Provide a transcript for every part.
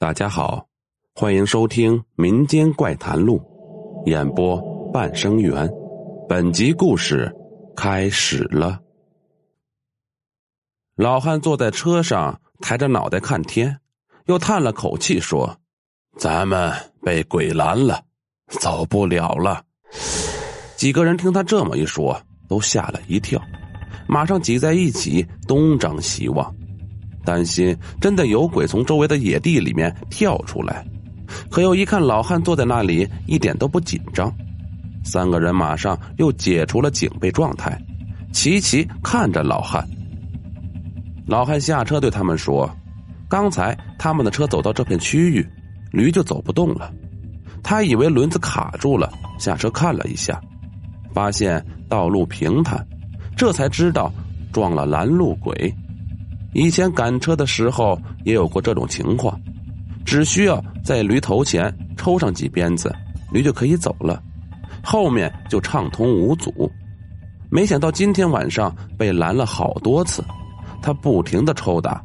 大家好，欢迎收听《民间怪谈录》，演播半生缘。本集故事开始了。老汉坐在车上，抬着脑袋看天，又叹了口气说：“咱们被鬼拦了，走不了了。”几个人听他这么一说，都吓了一跳，马上挤在一起，东张西望。担心真的有鬼从周围的野地里面跳出来，可又一看老汉坐在那里一点都不紧张，三个人马上又解除了警备状态，齐齐看着老汉。老汉下车对他们说：“刚才他们的车走到这片区域，驴就走不动了，他以为轮子卡住了，下车看了一下，发现道路平坦，这才知道撞了拦路鬼。”以前赶车的时候也有过这种情况，只需要在驴头前抽上几鞭子，驴就可以走了，后面就畅通无阻。没想到今天晚上被拦了好多次，他不停的抽打，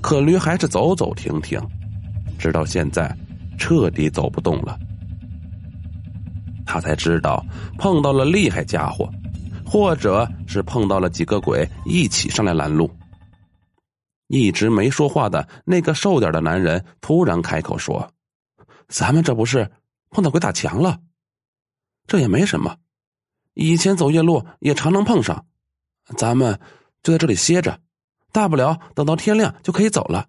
可驴还是走走停停，直到现在彻底走不动了。他才知道碰到了厉害家伙，或者是碰到了几个鬼一起上来拦路。一直没说话的那个瘦点的男人突然开口说：“咱们这不是碰到鬼打墙了？这也没什么，以前走夜路也常能碰上。咱们就在这里歇着，大不了等到天亮就可以走了。”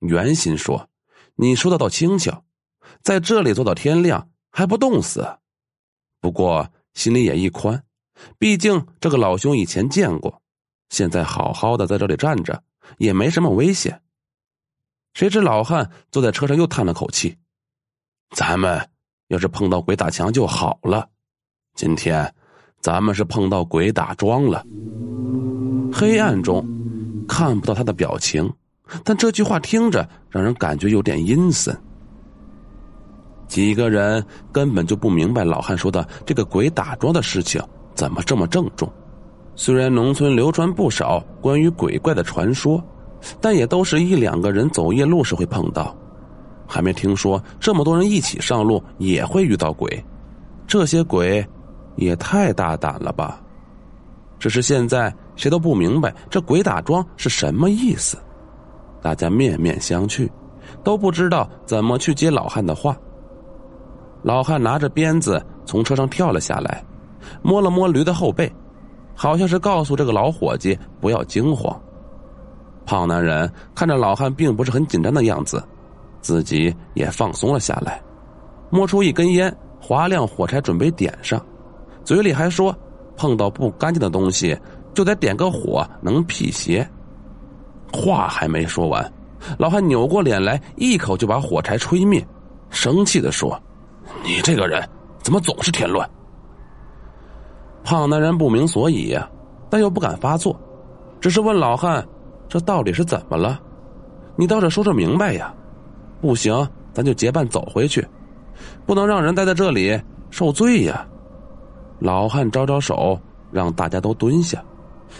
袁心说：“你说的倒轻巧，在这里坐到天亮还不冻死。不过心里也一宽，毕竟这个老兄以前见过，现在好好的在这里站着。”也没什么危险。谁知老汉坐在车上又叹了口气：“咱们要是碰到鬼打墙就好了，今天咱们是碰到鬼打桩了。”黑暗中看不到他的表情，但这句话听着让人感觉有点阴森。几个人根本就不明白老汉说的这个鬼打桩的事情怎么这么郑重。虽然农村流传不少关于鬼怪的传说，但也都是一两个人走夜路时会碰到，还没听说这么多人一起上路也会遇到鬼。这些鬼也太大胆了吧！只是现在谁都不明白这鬼打桩是什么意思，大家面面相觑，都不知道怎么去接老汉的话。老汉拿着鞭子从车上跳了下来，摸了摸驴的后背。好像是告诉这个老伙计不要惊慌。胖男人看着老汉并不是很紧张的样子，自己也放松了下来，摸出一根烟，划亮火柴准备点上，嘴里还说：“碰到不干净的东西就得点个火，能辟邪。”话还没说完，老汉扭过脸来，一口就把火柴吹灭，生气的说：“你这个人怎么总是添乱？”胖男人不明所以呀，但又不敢发作，只是问老汉：“这到底是怎么了？你倒是说说明白呀！不行，咱就结伴走回去，不能让人待在这里受罪呀！”老汉招招手，让大家都蹲下，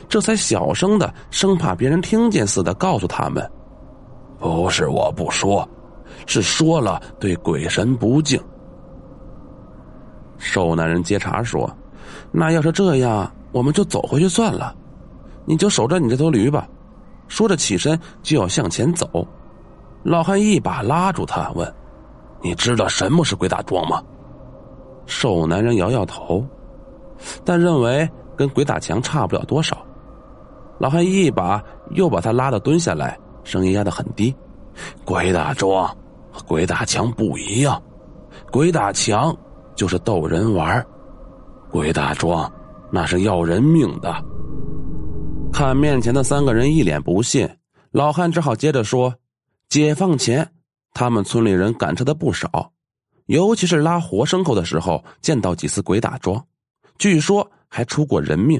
这才小声的，生怕别人听见似的，告诉他们：“不是我不说，是说了对鬼神不敬。”瘦男人接茬说。那要是这样，我们就走回去算了。你就守着你这头驴吧。说着起身就要向前走，老汉一把拉住他，问：“你知道什么是鬼打桩吗？”瘦男人摇摇头，但认为跟鬼打墙差不了多少。老汉一把又把他拉到蹲下来，声音压得很低：“鬼打桩和鬼打墙不一样，鬼打墙就是逗人玩。”鬼打桩，那是要人命的。看面前的三个人一脸不信，老汉只好接着说：“解放前，他们村里人赶车的不少，尤其是拉活牲口的时候，见到几次鬼打桩，据说还出过人命。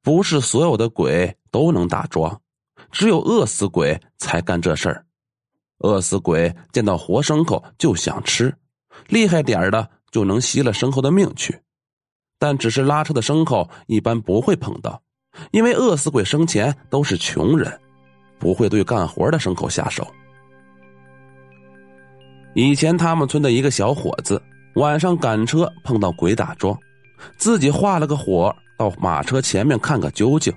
不是所有的鬼都能打桩，只有饿死鬼才干这事儿。饿死鬼见到活牲口就想吃，厉害点的就能吸了牲口的命去。”但只是拉车的牲口一般不会碰到，因为饿死鬼生前都是穷人，不会对干活的牲口下手。以前他们村的一个小伙子晚上赶车碰到鬼打桩，自己画了个火到马车前面看个究竟，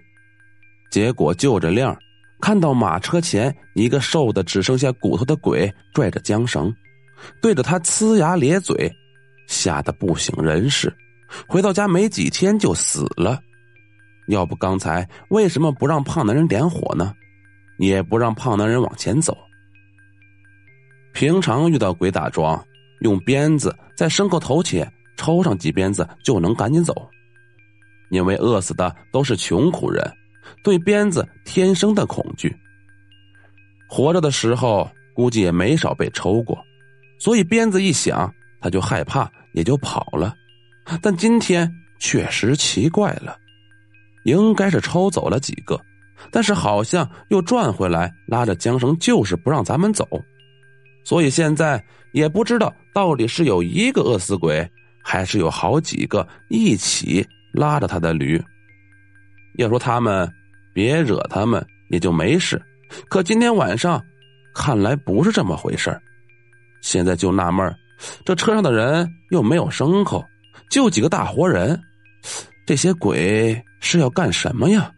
结果就着亮看到马车前一个瘦的只剩下骨头的鬼拽着缰绳，对着他呲牙咧嘴，吓得不省人事，回到家没几天就死了。要不刚才为什么不让胖男人点火呢？也不让胖男人往前走。平常遇到鬼打桩，用鞭子在牲口头前抽上几鞭子就能赶紧走。因为饿死的都是穷苦人，对鞭子天生的恐惧。活着的时候估计也没少被抽过，所以鞭子一响他就害怕，也就跑了。但今天确实奇怪了，应该是抽走了几个，但是好像又转回来拉着缰绳，就是不让咱们走。所以现在也不知道到底是有一个饿死鬼，还是有好几个一起拉着他的驴。要说他们别惹他们也就没事，可今天晚上看来不是这么回事现在就纳闷这车上的人又没有牲口，就几个大活人，这些鬼是要干什么呀？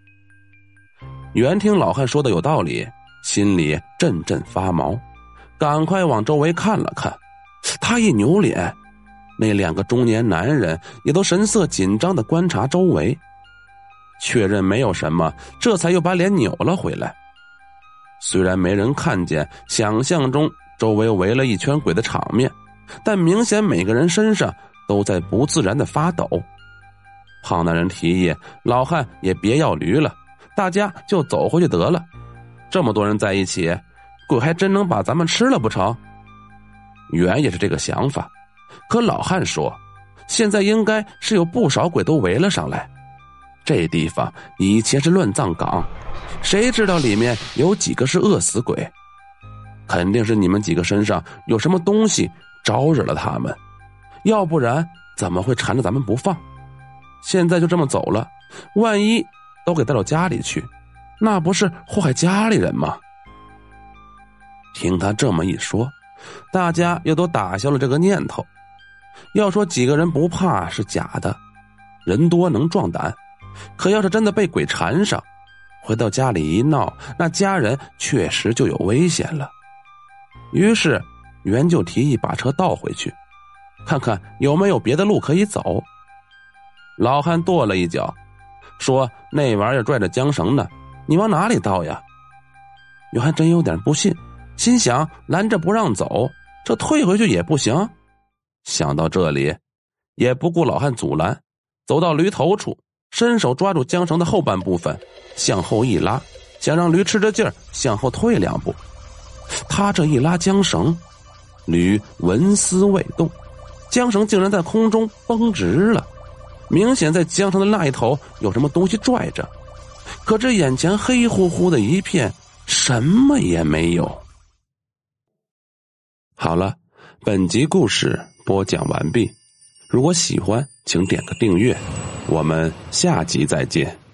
原听老汉说的有道理，心里阵阵发毛。赶快往周围看了看，他一扭脸，那两个中年男人也都神色紧张的观察周围，确认没有什么，这才又把脸扭了回来。虽然没人看见想象中周围围了一圈鬼的场面，但明显每个人身上都在不自然的发抖。胖男人提议老汉也别要驴了，大家就走回去得了。这么多人在一起。鬼还真能把咱们吃了不成？原也是这个想法，可老汉说，现在应该是有不少鬼都围了上来。这地方以前是乱葬岗，谁知道里面有几个是饿死鬼？肯定是你们几个身上有什么东西招惹了他们，要不然怎么会缠着咱们不放？现在就这么走了，万一都给带到家里去，那不是祸害家里人吗？听他这么一说，大家又都打消了这个念头。要说几个人不怕是假的，人多能壮胆。可要是真的被鬼缠上，回到家里一闹，那家人确实就有危险了。于是袁就提议把车倒回去，看看有没有别的路可以走。老汉跺了一脚，说：“那玩意儿拽着缰绳呢，你往哪里倒呀？”女孩真有点不信。心想拦着不让走，这退回去也不行。想到这里，也不顾老汉阻拦，走到驴头处，伸手抓住缰绳的后半部分，向后一拉，想让驴吃着劲儿向后退两步。他这一拉缰绳，驴纹丝未动，缰绳竟然在空中绷直了，明显在缰绳的那一头有什么东西拽着。可这眼前黑乎乎的一片，什么也没有。好了，本集故事播讲完毕。如果喜欢，请点个订阅。我们下集再见。